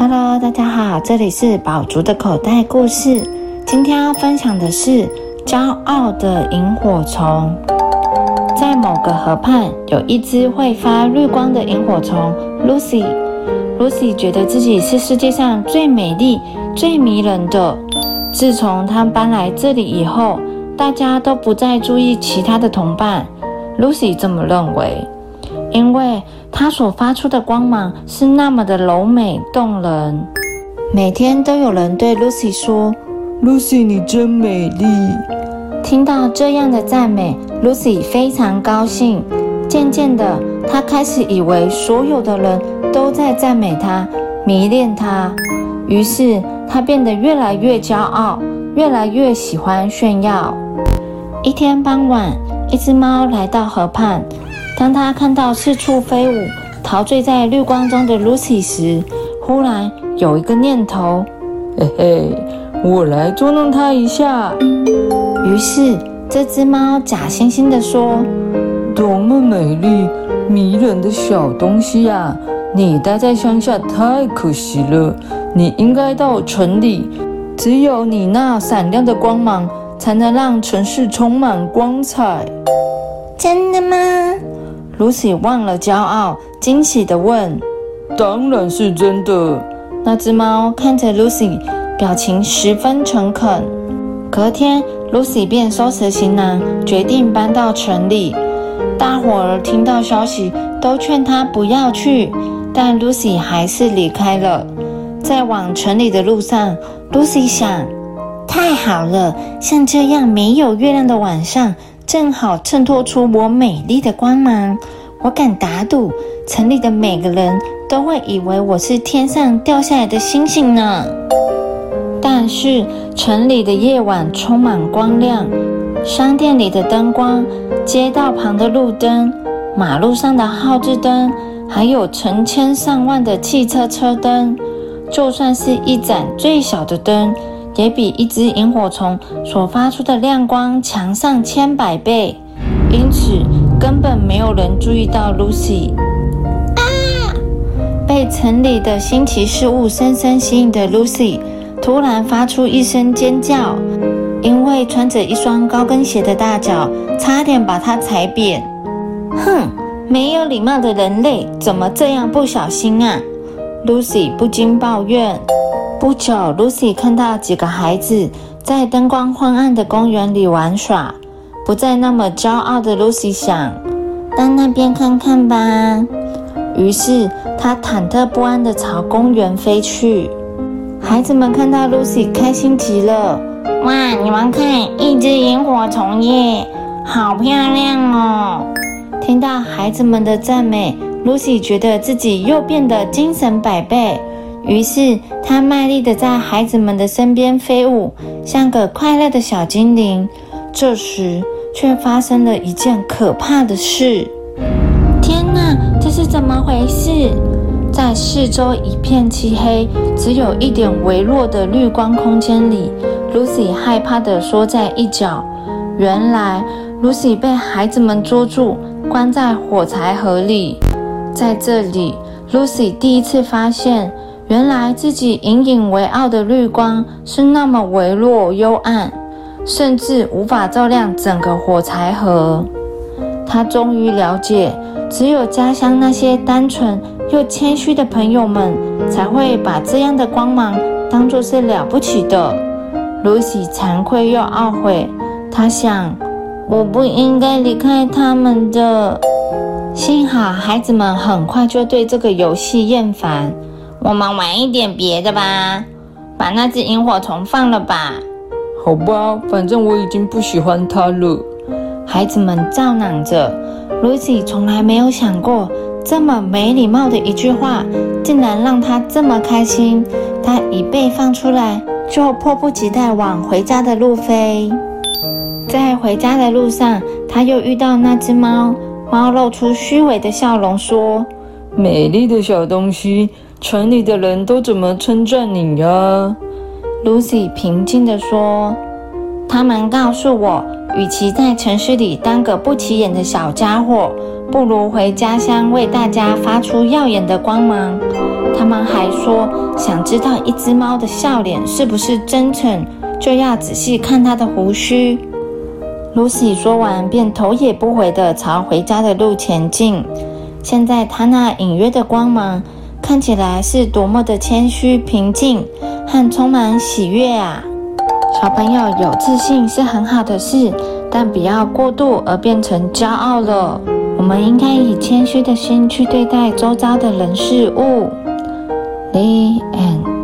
Hello，大家好，这里是宝竹的口袋故事。今天要分享的是骄傲的萤火虫。在某个河畔，有一只会发绿光的萤火虫 Lucy。Lucy 觉得自己是世界上最美丽、最迷人的。自从她搬来这里以后，大家都不再注意其他的同伴。Lucy 这么认为，因为她所发出的光芒是那么的柔美动人。每天都有人对 Lucy 说：“Lucy，你真美丽。”听到这样的赞美，Lucy 非常高兴。渐渐的，她开始以为所有的人都在赞美她、迷恋她。于是，她变得越来越骄傲，越来越喜欢炫耀。一天傍晚。一只猫来到河畔，当它看到四处飞舞、陶醉在绿光中的 Lucy 时，忽然有一个念头：“嘿嘿，我来捉弄它一下。”于是，这只猫假惺惺地说：“多么美丽、迷人的小东西呀！你待在乡下太可惜了，你应该到城里，只有你那闪亮的光芒。”才能让城市充满光彩。真的吗？Lucy 忘了骄傲，惊喜地问：“当然是真的。”那只猫看着 Lucy，表情十分诚恳。隔天，Lucy 便收拾行囊，决定搬到城里。大伙儿听到消息，都劝她不要去，但 Lucy 还是离开了。在往城里的路上，Lucy 想。太好了，像这样没有月亮的晚上，正好衬托出我美丽的光芒。我敢打赌，城里的每个人都会以为我是天上掉下来的星星呢。但是，城里的夜晚充满光亮，商店里的灯光，街道旁的路灯，马路上的号志灯，还有成千上万的汽车车灯，就算是一盏最小的灯。也比一只萤火虫所发出的亮光强上千百倍，因此根本没有人注意到 Lucy。啊！被城里的新奇事物深深吸引的 Lucy，突然发出一声尖叫，因为穿着一双高跟鞋的大脚差点把她踩扁。哼，没有礼貌的人类，怎么这样不小心啊？Lucy 不禁抱怨。不久，Lucy 看到几个孩子在灯光昏暗的公园里玩耍。不再那么骄傲的 Lucy 想到那边看看吧。于是，她忐忑不安地朝公园飞去。孩子们看到 Lucy，开心极了。哇，你们看，一只萤火虫耶，好漂亮哦！听到孩子们的赞美，Lucy 觉得自己又变得精神百倍。于是，他卖力地在孩子们的身边飞舞，像个快乐的小精灵。这时，却发生了一件可怕的事。天哪，这是怎么回事？在四周一片漆黑、只有一点微弱的绿光空间里，Lucy 害怕地缩在一角。原来，Lucy 被孩子们捉住，关在火柴盒里。在这里，Lucy 第一次发现。原来自己引以为傲的绿光是那么微弱幽暗，甚至无法照亮整个火柴盒。他终于了解，只有家乡那些单纯又谦虚的朋友们，才会把这样的光芒当作是了不起的。露西惭愧又懊悔，他想：我不应该离开他们的。幸好孩子们很快就对这个游戏厌烦。我们玩一点别的吧，把那只萤火虫放了吧。好吧，反正我已经不喜欢它了。孩子们照嚷着。Lucy 从来没有想过，这么没礼貌的一句话，竟然让她这么开心。她一被放出来，就迫不及待往回家的路飞。在回家的路上，他又遇到那只猫。猫露出虚伪的笑容，说：“美丽的小东西。”城里的人都怎么称赞你呀？Lucy 平静地说：“他们告诉我，与其在城市里当个不起眼的小家伙，不如回家乡为大家发出耀眼的光芒。他们还说，想知道一只猫的笑脸是不是真诚，就要仔细看它的胡须。Lucy 说完，便头也不回地朝回家的路前进。现在，他那隐约的光芒看起来是多么的谦虚、平静和充满喜悦啊！小朋友有自信是很好的事，但不要过度而变成骄傲了。我们应该以谦虚的心去对待周遭的人事物。The end.